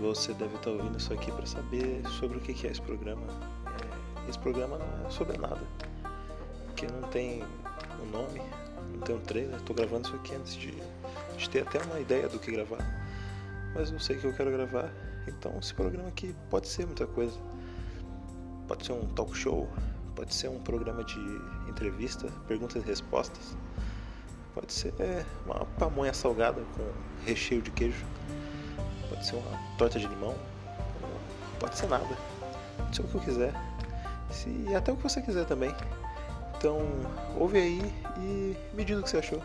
Você deve estar ouvindo isso aqui para saber sobre o que é esse programa. É, esse programa não é sobre nada. Porque não tem um nome, não tem um trailer. Estou gravando isso aqui antes de, de ter até uma ideia do que gravar. Mas eu sei que eu quero gravar. Então esse programa aqui pode ser muita coisa. Pode ser um talk show, pode ser um programa de entrevista, perguntas e respostas. Pode ser é, uma pamonha salgada com recheio de queijo. Pode ser uma torta de limão. Pode ser nada. Pode ser o que eu quiser. E até o que você quiser também. Então, ouve aí e me diz o que você achou.